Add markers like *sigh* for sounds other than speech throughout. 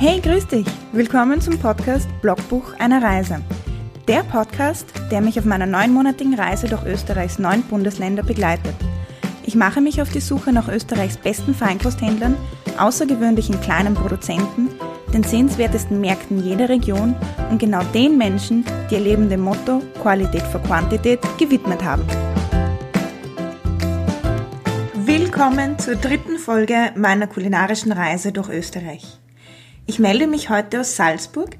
Hey, grüß dich! Willkommen zum Podcast Blogbuch einer Reise. Der Podcast, der mich auf meiner neunmonatigen Reise durch Österreichs neun Bundesländer begleitet. Ich mache mich auf die Suche nach Österreichs besten Feinkosthändlern, außergewöhnlichen kleinen Produzenten, den sehenswertesten Märkten jeder Region und genau den Menschen, die ihr Leben dem Motto Qualität vor Quantität gewidmet haben. Willkommen zur dritten Folge meiner kulinarischen Reise durch Österreich. Ich melde mich heute aus Salzburg,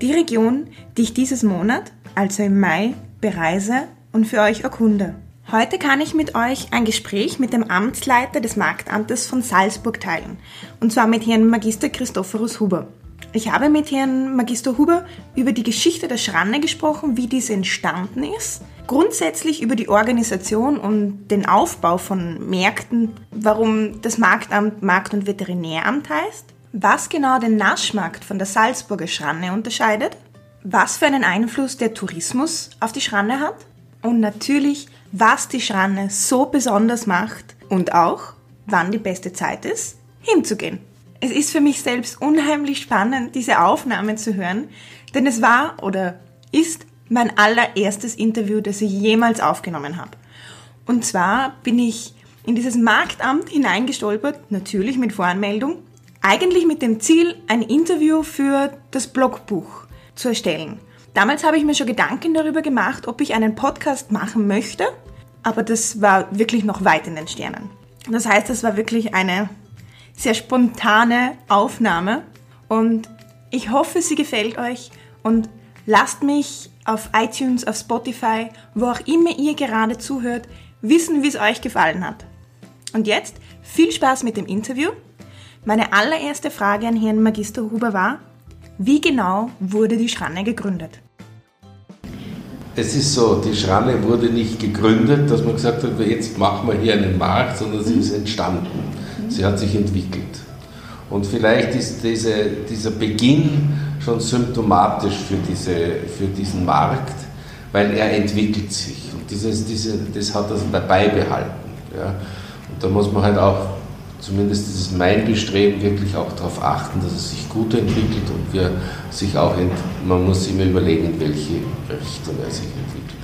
die Region, die ich dieses Monat, also im Mai, bereise und für euch erkunde. Heute kann ich mit euch ein Gespräch mit dem Amtsleiter des Marktamtes von Salzburg teilen, und zwar mit Herrn Magister Christophorus Huber. Ich habe mit Herrn Magister Huber über die Geschichte der Schranne gesprochen, wie diese entstanden ist, grundsätzlich über die Organisation und den Aufbau von Märkten, warum das Marktamt Markt- und Veterinäramt heißt, was genau den Naschmarkt von der Salzburger Schranne unterscheidet, was für einen Einfluss der Tourismus auf die Schranne hat und natürlich, was die Schranne so besonders macht und auch, wann die beste Zeit ist, hinzugehen. Es ist für mich selbst unheimlich spannend, diese Aufnahmen zu hören, denn es war oder ist mein allererstes Interview, das ich jemals aufgenommen habe. Und zwar bin ich in dieses Marktamt hineingestolpert, natürlich mit Voranmeldung, eigentlich mit dem Ziel, ein Interview für das Blogbuch zu erstellen. Damals habe ich mir schon Gedanken darüber gemacht, ob ich einen Podcast machen möchte, aber das war wirklich noch weit in den Sternen. Das heißt, es war wirklich eine sehr spontane Aufnahme und ich hoffe, sie gefällt euch und lasst mich auf iTunes, auf Spotify, wo auch immer ihr gerade zuhört, wissen, wie es euch gefallen hat. Und jetzt viel Spaß mit dem Interview meine allererste Frage an Herrn Magister Huber war, wie genau wurde die Schranne gegründet? Es ist so, die Schranne wurde nicht gegründet, dass man gesagt hat, jetzt machen wir hier einen Markt, sondern sie ist entstanden. Sie hat sich entwickelt. Und vielleicht ist diese, dieser Beginn schon symptomatisch für, diese, für diesen Markt, weil er entwickelt sich. Und dieses, diese, das hat er beibehalten. Ja. Und da muss man halt auch zumindest ist es mein Bestreben, wirklich auch darauf achten, dass es sich gut entwickelt und wir sich auch, man muss immer überlegen, in welche Richtung er sich entwickelt.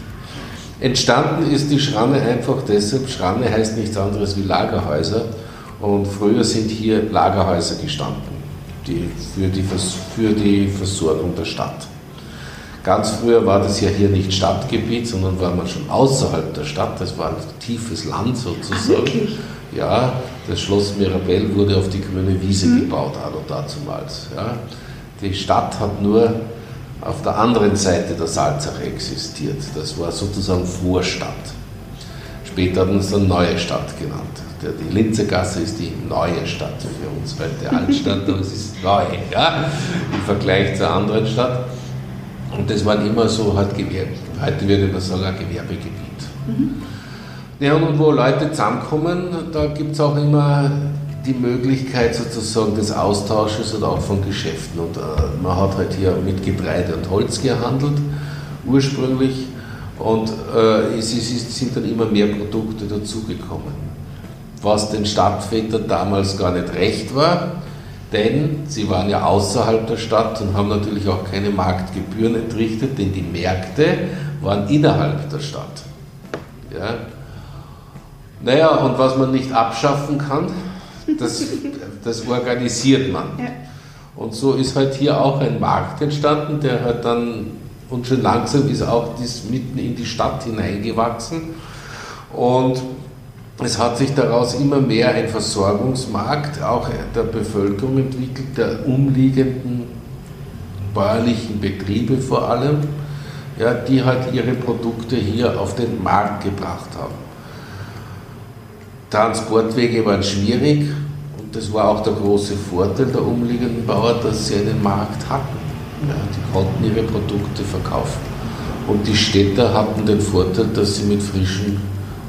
Entstanden ist die Schranne einfach deshalb, Schranne heißt nichts anderes wie Lagerhäuser und früher sind hier Lagerhäuser gestanden, die für, die, für die Versorgung der Stadt. Ganz früher war das ja hier nicht Stadtgebiet, sondern war man schon außerhalb der Stadt, das war ein tiefes Land sozusagen. Ja, das Schloss Mirabell wurde auf die grüne Wiese mhm. gebaut, anno dazumals. Ja. Die Stadt hat nur auf der anderen Seite der Salzach existiert. Das war sozusagen Vorstadt. Später haben wir es dann Neue Stadt genannt. Die Linzergasse ist die neue Stadt für uns, weil die Altstadt, aber es ist neu, ja, im Vergleich zur anderen Stadt. Und das waren immer so halt Gewerbe, heute würde man sagen, ein Gewerbegebiet. Mhm. Ja, und wo Leute zusammenkommen, da gibt es auch immer die Möglichkeit sozusagen des Austausches und auch von Geschäften. Und äh, man hat halt hier mit Getreide und Holz gehandelt, ursprünglich. Und äh, es, es sind dann immer mehr Produkte dazugekommen. Was den Stadtvätern damals gar nicht recht war, denn sie waren ja außerhalb der Stadt und haben natürlich auch keine Marktgebühren entrichtet, denn die Märkte waren innerhalb der Stadt. Ja? Naja, und was man nicht abschaffen kann, das, das organisiert man. Ja. Und so ist halt hier auch ein Markt entstanden, der halt dann, und schon langsam ist auch das mitten in die Stadt hineingewachsen. Und es hat sich daraus immer mehr ein Versorgungsmarkt auch der Bevölkerung entwickelt, der umliegenden bäuerlichen Betriebe vor allem, ja, die halt ihre Produkte hier auf den Markt gebracht haben. Transportwege waren schwierig und das war auch der große Vorteil der umliegenden Bauern, dass sie einen Markt hatten. Ja, die konnten ihre Produkte verkaufen. Und die Städter hatten den Vorteil, dass sie mit frischen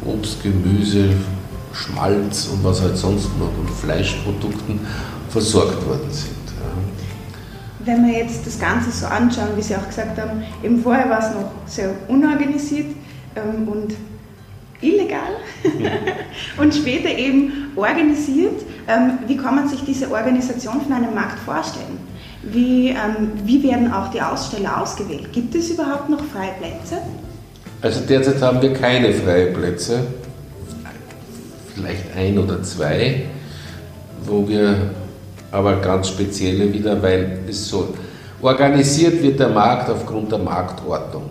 Obst, Gemüse, Schmalz und was halt sonst noch und Fleischprodukten versorgt worden sind. Wenn wir jetzt das Ganze so anschauen, wie Sie auch gesagt haben, eben vorher war es noch sehr unorganisiert ähm, und illegal *laughs* und später eben organisiert. Ähm, wie kann man sich diese Organisation von einem Markt vorstellen? Wie, ähm, wie werden auch die Aussteller ausgewählt? Gibt es überhaupt noch freie Plätze? Also derzeit haben wir keine freien Plätze, vielleicht ein oder zwei, wo wir aber ganz spezielle wieder, weil es so organisiert wird der Markt aufgrund der Marktordnung.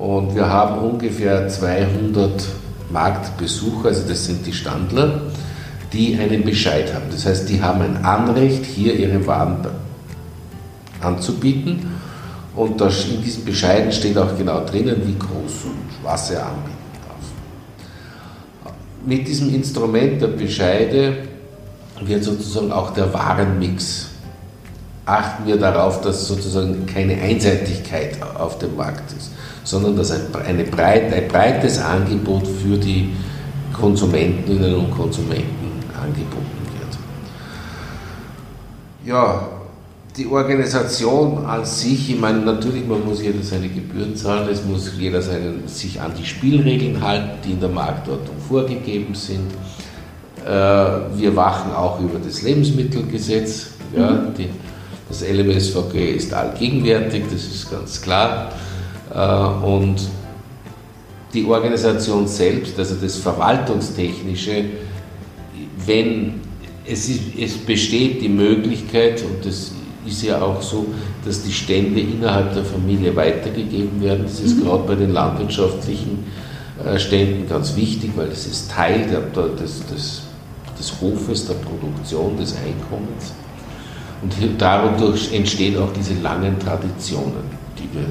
Und wir haben ungefähr 200 Marktbesucher, also das sind die Standler, die einen Bescheid haben. Das heißt, die haben ein Anrecht, hier ihre Waren anzubieten. Und in diesem Bescheiden steht auch genau drinnen, wie groß und was er anbieten darf. Mit diesem Instrument der Bescheide wird sozusagen auch der Warenmix. Achten wir darauf, dass sozusagen keine Einseitigkeit auf dem Markt ist, sondern dass ein, eine breit, ein breites Angebot für die Konsumentinnen und Konsumenten angeboten wird. Ja, die Organisation an sich, ich meine, natürlich, man muss jeder seine Gebühren zahlen, es muss jeder seinen, sich an die Spielregeln halten, die in der Marktordnung vorgegeben sind. Äh, wir wachen auch über das Lebensmittelgesetz. Ja, mhm. die, das LMSVG ist allgegenwärtig, das ist ganz klar. Äh, und die Organisation selbst, also das Verwaltungstechnische, wenn es, ist, es besteht die Möglichkeit, und das ist ja auch so, dass die Stände innerhalb der Familie weitergegeben werden. Das ist mhm. gerade bei den landwirtschaftlichen äh, Ständen ganz wichtig, weil es ist Teil der, des, des, des Hofes, der Produktion, des Einkommens. Und dadurch entstehen auch diese langen Traditionen, die wir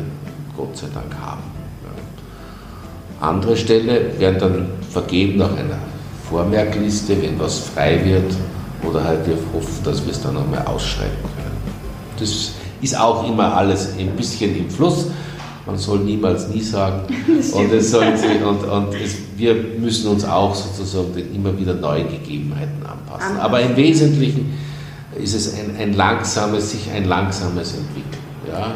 Gott sei Dank haben. Andere Ställe werden dann vergeben nach einer Vormerkliste, wenn was frei wird, oder halt wir hoffen, dass wir es dann nochmal ausschreiben können. Das ist auch immer alles ein bisschen im Fluss. Man soll niemals nie sagen. *laughs* Und, es soll sich, und, und es, wir müssen uns auch sozusagen den immer wieder neuen Gegebenheiten anpassen. Aber im Wesentlichen ist es ein, ein langsames, sich ein langsames Entwickeln. Ja?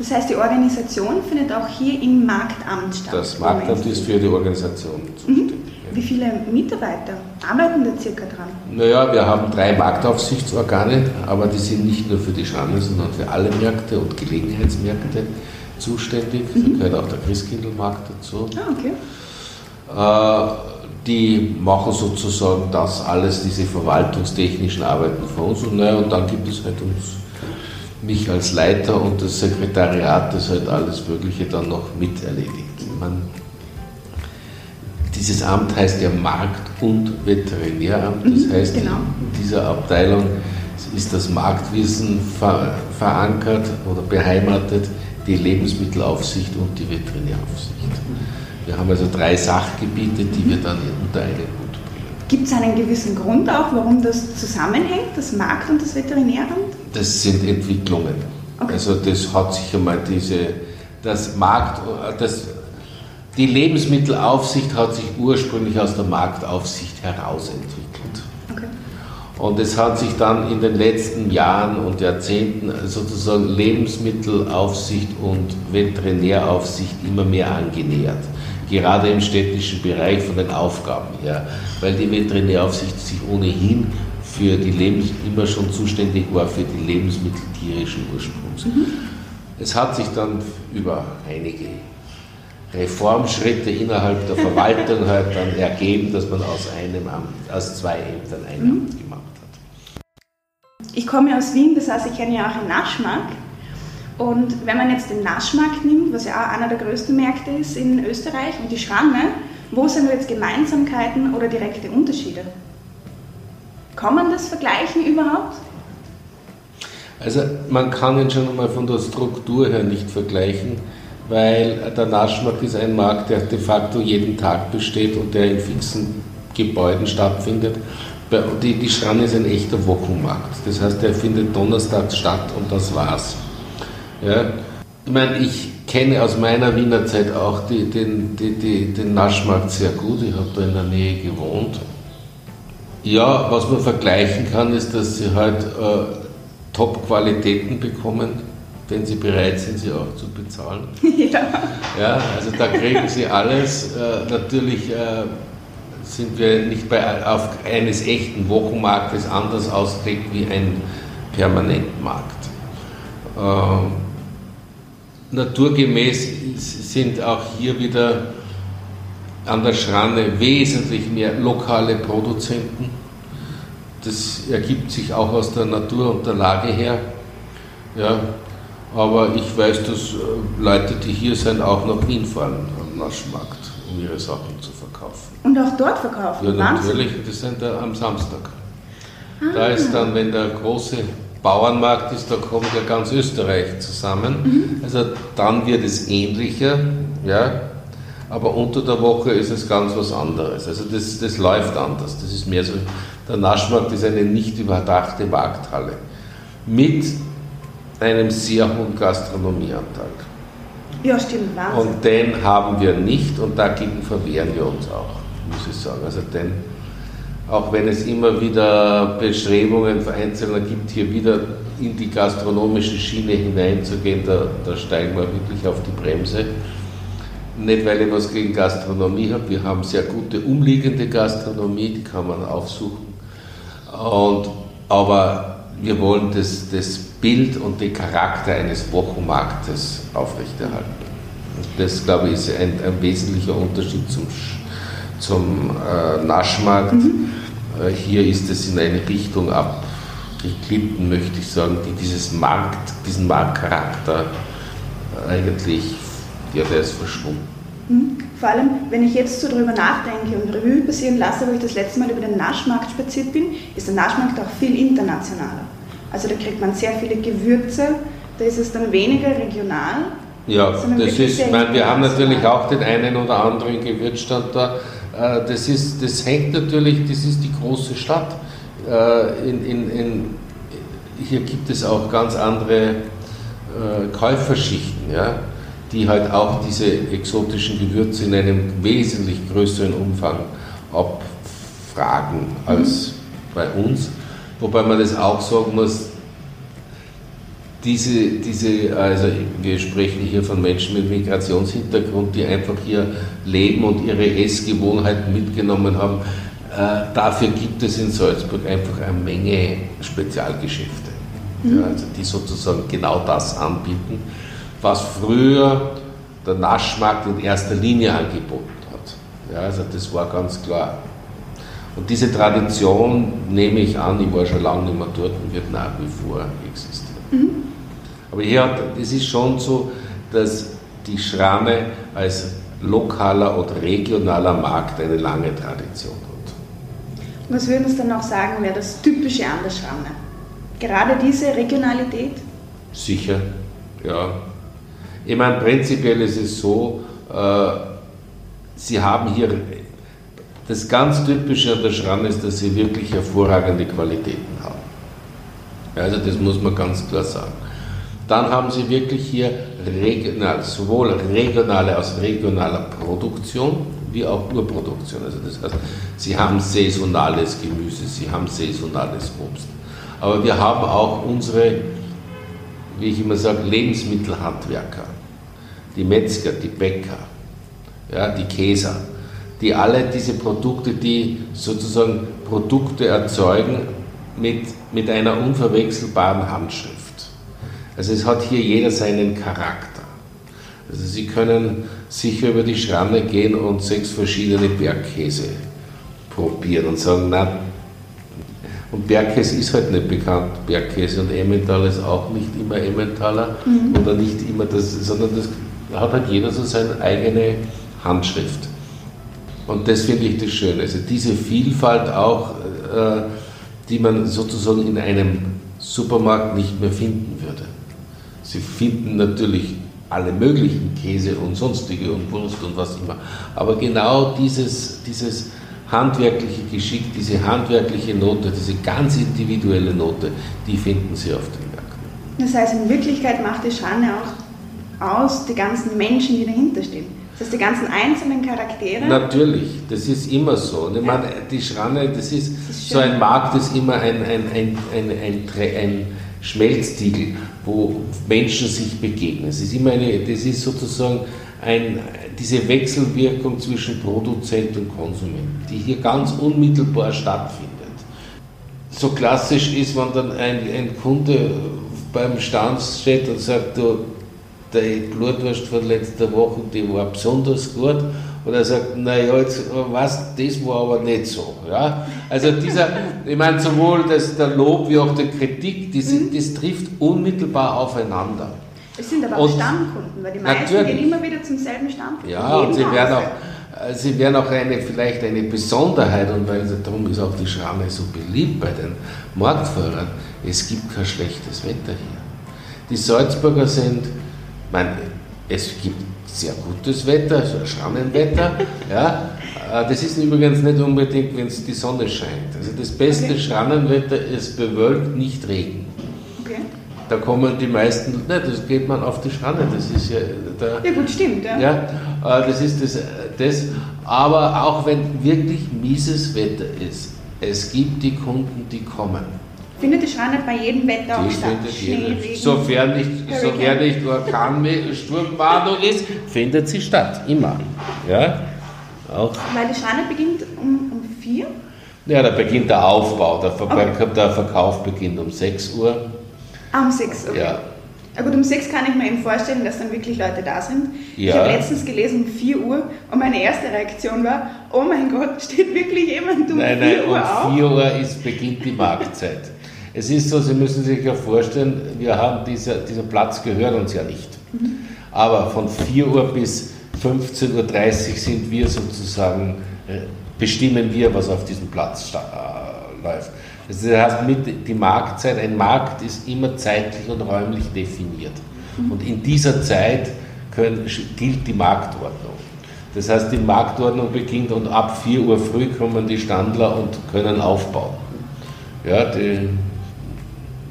Das heißt, die Organisation findet auch hier im Marktamt statt. Das Marktamt ist für die Organisation zuständig. Mhm. Wie viele Mitarbeiter arbeiten da circa dran? Naja, wir haben drei Marktaufsichtsorgane, aber die sind nicht nur für die Schande, sondern für alle Märkte und Gelegenheitsmärkte zuständig. Mhm. Da gehört auch der Christkindlmarkt dazu. Ah, okay. Äh, die machen sozusagen das alles, diese verwaltungstechnischen Arbeiten für uns. Und, naja, und dann gibt es halt uns, mich als Leiter und das Sekretariat, das halt alles Mögliche dann noch miterledigt. Man dieses Amt heißt ja Markt- und Veterinäramt. Das mhm, heißt, genau. in dieser Abteilung ist das Marktwissen ver verankert oder beheimatet, die Lebensmittelaufsicht und die Veterinäraufsicht. Wir haben also drei Sachgebiete, die wir dann unter einen Hut bringen. Gibt es einen gewissen Grund auch, warum das zusammenhängt, das Markt- und das Veterinäramt? Das sind Entwicklungen. Okay. Also das hat sich einmal diese, das Markt, das die Lebensmittelaufsicht hat sich ursprünglich aus der Marktaufsicht herausentwickelt. Okay. Und es hat sich dann in den letzten Jahren und Jahrzehnten sozusagen Lebensmittelaufsicht und Veterinäraufsicht immer mehr angenähert. Gerade im städtischen Bereich von den Aufgaben her, weil die Veterinäraufsicht sich ohnehin für die Lebens immer schon zuständig war für die Lebensmittel tierischen Ursprungs. Mhm. Es hat sich dann über einige Reformschritte innerhalb der Verwaltung halt dann ergeben, dass man aus einem Amt, aus zwei Ämtern ein mhm. Amt gemacht hat. Ich komme aus Wien, das heißt, ich kenne ja auch den Naschmarkt. Und wenn man jetzt den Naschmarkt nimmt, was ja auch einer der größten Märkte ist in Österreich, und die Schranne, wo sind jetzt Gemeinsamkeiten oder direkte Unterschiede? Kann man das vergleichen überhaupt? Also man kann ihn schon einmal von der Struktur her nicht vergleichen weil der Naschmarkt ist ein Markt, der de facto jeden Tag besteht und der in fixen Gebäuden stattfindet. Die, die Schran ist ein echter Wochenmarkt. Das heißt, der findet donnerstags statt und das war's. Ja. Ich meine, ich kenne aus meiner Wiener Zeit auch die, den, die, den Naschmarkt sehr gut. Ich habe da in der Nähe gewohnt. Ja, was man vergleichen kann, ist, dass sie halt äh, Top-Qualitäten bekommen wenn sie bereit sind, sie auch zu bezahlen. *laughs* Ja. ja also da kriegen sie alles. Äh, natürlich äh, sind wir nicht bei, auf eines echten Wochenmarktes anders ausgelegt wie ein Permanentmarkt. Äh, naturgemäß sind auch hier wieder an der Schranne wesentlich mehr lokale Produzenten. Das ergibt sich auch aus der Natur und der Lage her. Ja, aber ich weiß, dass äh, Leute, die hier sind, auch nach Wien fahren am Naschmarkt, um ihre Sachen zu verkaufen. Und auch dort verkaufen? Ja, natürlich, das sind da am Samstag. Ah. Da ist dann, wenn der große Bauernmarkt ist, da kommt ja ganz Österreich zusammen. Mhm. Also dann wird es ähnlicher, ja, aber unter der Woche ist es ganz was anderes. Also das, das läuft anders. Das ist mehr so, der Naschmarkt ist eine nicht überdachte Markthalle mit einem sehr hohen Gastronomieanteil. Ja, stimmt. Wahnsinn. Und den haben wir nicht und dagegen verwehren wir uns auch, muss ich sagen. Also den, auch wenn es immer wieder Bestrebungen Einzelner gibt, hier wieder in die gastronomische Schiene hineinzugehen, da, da steigen wir wirklich auf die Bremse. Nicht, weil ich was gegen Gastronomie habe, wir haben sehr gute umliegende Gastronomie, die kann man aufsuchen. Und, aber wir wollen das, das Bild und den Charakter eines Wochenmarktes aufrechterhalten. Das, glaube ich, ist ein, ein wesentlicher Unterschied zum, zum äh, Naschmarkt. Mhm. Äh, hier ist es in eine Richtung abgeglitten, möchte ich sagen, die dieses Markt, diesen Marktcharakter eigentlich, ja, der ist verschwunden. Mhm. Vor allem, wenn ich jetzt so darüber nachdenke und Revue passieren lasse, wo ich das letzte Mal über den Naschmarkt spaziert bin, ist der Naschmarkt auch viel internationaler. Also da kriegt man sehr viele Gewürze, da ist es dann weniger regional. Ja, das ist, ich meine, wir haben natürlich auch den einen oder anderen Gewürzstand da. Äh, das, ist, das hängt natürlich, das ist die große Stadt. Äh, in, in, in, hier gibt es auch ganz andere äh, Käuferschichten. Ja? Die halt auch diese exotischen Gewürze in einem wesentlich größeren Umfang abfragen als bei uns. Wobei man das auch sagen muss, diese, diese, also wir sprechen hier von Menschen mit Migrationshintergrund, die einfach hier leben und ihre Essgewohnheiten mitgenommen haben. Äh, dafür gibt es in Salzburg einfach eine Menge Spezialgeschäfte, mhm. ja, also die sozusagen genau das anbieten was früher der Naschmarkt in erster Linie angeboten hat. Ja, also das war ganz klar. Und diese Tradition, nehme ich an, ich war schon lange nicht mehr dort und wird nach wie vor existieren. Mhm. Aber hier hat, es ist schon so, dass die Schramme als lokaler oder regionaler Markt eine lange Tradition hat. Was würden Sie dann auch sagen, wäre das Typische an der Schramme? Gerade diese Regionalität? Sicher, ja. Ich meine, prinzipiell ist es so, äh, Sie haben hier, das ganz Typische an der Schramm ist, dass Sie wirklich hervorragende Qualitäten haben. Also das muss man ganz klar sagen. Dann haben Sie wirklich hier regional, sowohl regionale aus regionaler Produktion wie auch Urproduktion. Also das heißt, Sie haben saisonales Gemüse, Sie haben saisonales Obst. Aber wir haben auch unsere wie ich immer sage, Lebensmittelhandwerker, die Metzger, die Bäcker, ja, die Käser, die alle diese Produkte, die sozusagen Produkte erzeugen mit, mit einer unverwechselbaren Handschrift. Also es hat hier jeder seinen Charakter. Also Sie können sicher über die Schranne gehen und sechs verschiedene Bergkäse probieren und sagen, na, und Bergkäse ist halt nicht bekannt, Bergkäse und Emmental ist auch nicht immer Emmentaler mhm. oder nicht immer das, sondern das hat halt jeder so seine eigene Handschrift. Und das finde ich das Schöne. Also diese Vielfalt auch, äh, die man sozusagen in einem Supermarkt nicht mehr finden würde. Sie finden natürlich alle möglichen Käse und sonstige und Wurst und was immer. Aber genau dieses, dieses handwerkliche Geschick, diese handwerkliche Note, diese ganz individuelle Note, die finden Sie auf den Märkten. Das heißt, in Wirklichkeit macht die Schranne auch aus die ganzen Menschen, die dahinter stehen. Das heißt, die ganzen einzelnen Charaktere. Natürlich, das ist immer so. Und ich meine, die Schranne, das ist, das ist so ein Markt, ist immer ein, ein, ein, ein, ein, ein Schmelztiegel, wo Menschen sich begegnen. Es ist immer eine, das ist sozusagen ein, diese Wechselwirkung zwischen Produzent und Konsument, die hier ganz unmittelbar stattfindet. So klassisch ist, wenn dann ein, ein Kunde beim Stand steht und sagt, du, die Blutwurst von letzter Woche, die war besonders gut. Und er sagt, naja, jetzt, was, das war aber nicht so. Ja? Also dieser, *laughs* ich meine, sowohl das, der Lob wie auch die Kritik, das, mhm. das trifft unmittelbar aufeinander. Es sind aber auch und Stammkunden, weil die meisten natürlich. gehen immer wieder zum selben Stammkunden. Ja, und sie werden auch, Sie werden auch eine, vielleicht eine Besonderheit, und weil darum ist auch die Schramme so beliebt bei den Marktfahrern, es gibt kein schlechtes Wetter hier. Die Salzburger sind, mein, es gibt sehr gutes Wetter, so Schrannenwetter. *laughs* ja. Äh, das ist übrigens nicht unbedingt, wenn es die Sonne scheint. Also das beste okay. Schrannenwetter ist bewölkt, nicht Regen. Da kommen die meisten, ne, das geht man auf die Schranne, das ist ja der, Ja gut, stimmt. Ja. ja äh, das ist das, das. Aber auch wenn wirklich mieses Wetter ist, es gibt die Kunden, die kommen. Findet die Schreine bei jedem Wetter auch statt? Schnee, Regen, sofern nicht, sofern nicht Orkansturmwarnung ist, findet sie statt. Immer. Ja? Auch. Weil die Schreine beginnt um, um vier? Ja, da beginnt der Aufbau. Der, Ver okay. der Verkauf beginnt um 6 Uhr. Ah, um 6 Uhr. Ja. Ja gut, um 6 kann ich mir eben vorstellen, dass dann wirklich Leute da sind. Ja. Ich habe letztens gelesen um 4 Uhr und meine erste Reaktion war, oh mein Gott, *laughs* steht wirklich jemand um nein, 4 nein, Uhr um auf? 4 Uhr ist, beginnt die Marktzeit. *laughs* Es ist so, Sie müssen sich ja vorstellen, wir haben dieser, dieser Platz gehört uns ja nicht. Mhm. Aber von 4 Uhr bis 15.30 Uhr sind wir sozusagen, äh, bestimmen wir, was auf diesem Platz äh, läuft. Das heißt, mit die Marktzeit, ein Markt ist immer zeitlich und räumlich definiert. Mhm. Und in dieser Zeit können, gilt die Marktordnung. Das heißt, die Marktordnung beginnt und ab 4 Uhr früh kommen die Standler und können aufbauen. Ja, die,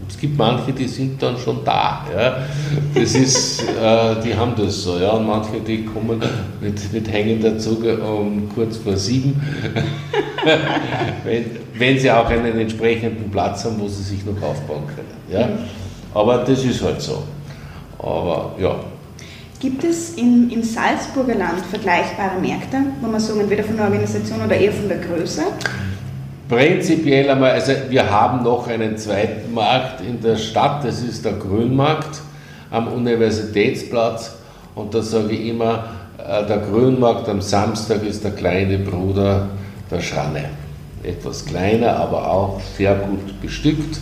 es gibt manche, die sind dann schon da. Ja. Das ist, äh, die haben das so. Ja. Und manche, die kommen mit, mit hängender Zunge um kurz vor sieben, *laughs* wenn, wenn sie auch einen entsprechenden Platz haben, wo sie sich noch aufbauen können. Ja. Aber das ist halt so. Aber ja. Gibt es in, im Salzburger Land vergleichbare Märkte, wo man sagen, entweder von der Organisation oder eher von der Größe? Prinzipiell einmal, also wir haben noch einen zweiten Markt in der Stadt, das ist der Grünmarkt am Universitätsplatz. Und da sage ich immer, äh, der Grünmarkt am Samstag ist der kleine Bruder der Schranne. Etwas kleiner, aber auch sehr gut bestückt.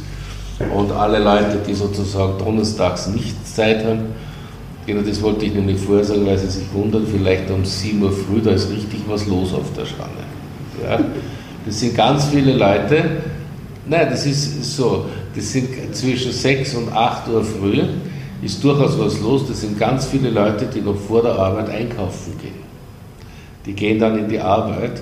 Und alle Leute, die sozusagen donnerstags nicht Zeit haben, genau das wollte ich nämlich vorher sagen, weil sie sich wundern, vielleicht um 7 Uhr früh, da ist richtig was los auf der Schranne. Ja? Das sind ganz viele Leute, nein, das ist so, das sind zwischen 6 und 8 Uhr früh, ist durchaus was los. Das sind ganz viele Leute, die noch vor der Arbeit einkaufen gehen. Die gehen dann in die Arbeit.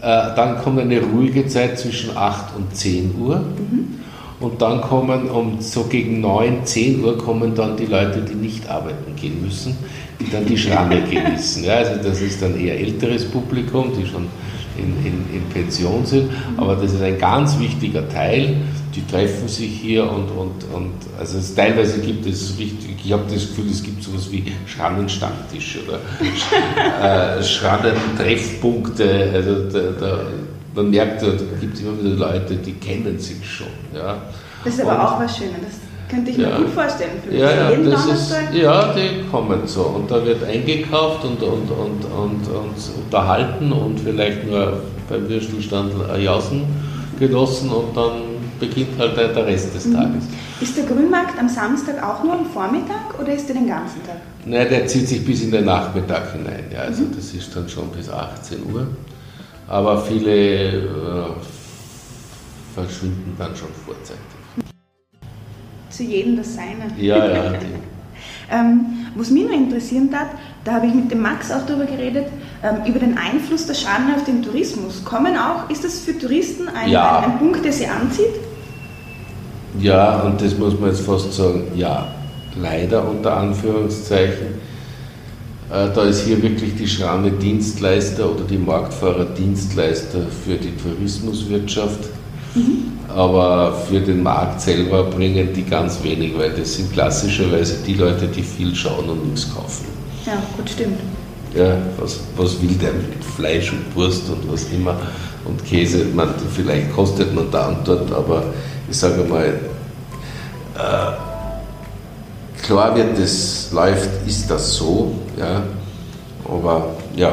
Äh, dann kommt eine ruhige Zeit zwischen 8 und 10 Uhr. Mhm. Und dann kommen um so gegen 9, 10 Uhr kommen dann die Leute, die nicht arbeiten gehen müssen, die dann die Schranne *laughs* genießen. Ja, also das ist dann eher älteres Publikum, die schon in, in, in, Pension sind. Aber das ist ein ganz wichtiger Teil. Die treffen sich hier und, und, und also es, teilweise gibt es richtig, ich habe das Gefühl, es gibt sowas wie Schrannenstammtisch oder *laughs* äh, Schrannentreffpunkte. Also da, da, man merkt, da gibt es immer wieder Leute, die kennen sich schon. Ja. Das ist aber und, auch was Schönes. Könnte ich mir ja. gut vorstellen. Für ja, ja, das ist, ja, die kommen so. Und da wird eingekauft und, und, und, und, und unterhalten und vielleicht nur beim Würstelstand Jausen genossen und dann beginnt halt der Rest des mhm. Tages. Ist der Grünmarkt am Samstag auch nur am Vormittag oder ist der den ganzen Tag? Nein, der zieht sich bis in den Nachmittag hinein. Ja, also mhm. das ist dann schon bis 18 Uhr. Aber viele äh, verschwinden dann schon vorzeitig zu jedem das Seine. Ja, ja. *laughs* ähm, was mich noch interessieren hat, da habe ich mit dem Max auch darüber geredet, ähm, über den Einfluss der Schranne auf den Tourismus. Kommen auch, ist das für Touristen ein, ja. ein, ein Punkt, der sie anzieht? Ja, und das muss man jetzt fast sagen, ja, leider unter Anführungszeichen. Äh, da ist hier wirklich die Schranne Dienstleister oder die Marktfahrer Dienstleister für die Tourismuswirtschaft. Mhm. Aber für den Markt selber bringen die ganz wenig, weil das sind klassischerweise die Leute, die viel schauen und nichts kaufen. Ja, gut, stimmt. Ja, was, was will der mit Fleisch und Wurst und was immer und Käse? Man, vielleicht kostet man da und dort, aber ich sage mal, äh, klar wird das läuft, ist das so, ja, aber ja,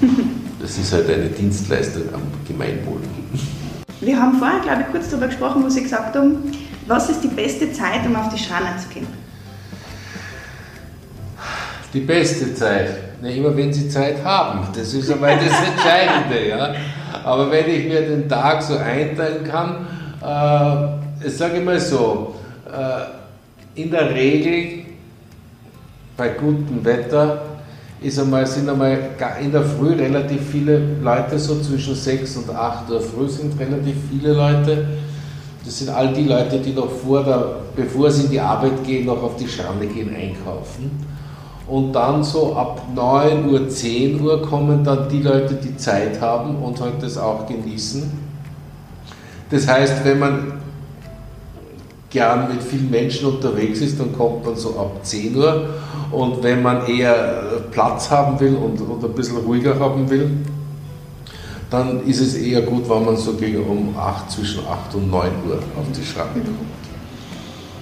*laughs* das ist halt eine Dienstleistung am Gemeinwohl. Wir haben vorher, glaube ich, kurz darüber gesprochen, wo Sie gesagt haben, was ist die beste Zeit, um auf die Schranen zu gehen? Die beste Zeit, nicht immer wenn Sie Zeit haben, das ist einmal das *laughs* Entscheidende. ja. Aber wenn ich mir den Tag so einteilen kann, äh, sage ich mal so, äh, in der Regel bei gutem Wetter ist einmal, sind einmal in der Früh relativ viele Leute, so zwischen 6 und 8 Uhr früh sind relativ viele Leute. Das sind all die Leute, die noch vor der, bevor sie in die Arbeit gehen, noch auf die Schande gehen, einkaufen. Und dann so ab 9 Uhr, 10 Uhr kommen dann die Leute, die Zeit haben und halt das auch genießen. Das heißt, wenn man gern mit vielen Menschen unterwegs ist, dann kommt man so ab 10 Uhr. Und wenn man eher Platz haben will und, und ein bisschen ruhiger haben will, dann ist es eher gut, wenn man so gegen um 8, zwischen 8 und 9 Uhr auf die Schranke kommt.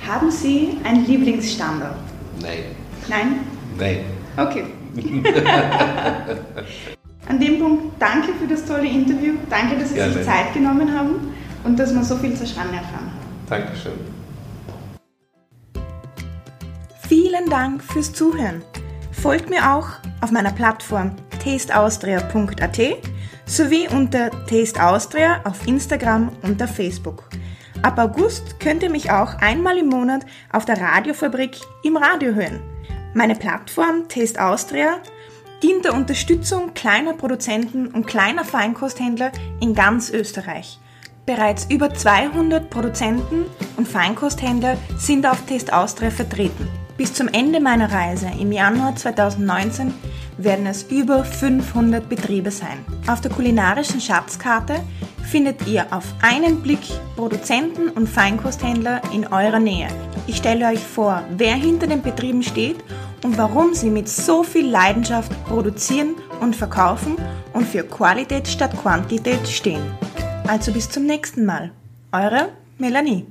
Haben Sie einen Lieblingsstandard? Nein. Nein? Nein. Okay. *laughs* An dem Punkt danke für das tolle Interview. Danke, dass Sie Gerne. sich Zeit genommen haben und dass wir so viel zur Schranne erfahren haben. Dankeschön. Vielen Dank fürs Zuhören. Folgt mir auch auf meiner Plattform tasteaustria.at sowie unter Taste Austria auf Instagram und auf Facebook. Ab August könnt ihr mich auch einmal im Monat auf der Radiofabrik im Radio hören. Meine Plattform Taste Austria dient der Unterstützung kleiner Produzenten und kleiner Feinkosthändler in ganz Österreich. Bereits über 200 Produzenten und Feinkosthändler sind auf Taste Austria vertreten. Bis zum Ende meiner Reise im Januar 2019 werden es über 500 Betriebe sein. Auf der kulinarischen Schatzkarte findet ihr auf einen Blick Produzenten und Feinkosthändler in eurer Nähe. Ich stelle euch vor, wer hinter den Betrieben steht und warum sie mit so viel Leidenschaft produzieren und verkaufen und für Qualität statt Quantität stehen. Also bis zum nächsten Mal. Eure Melanie.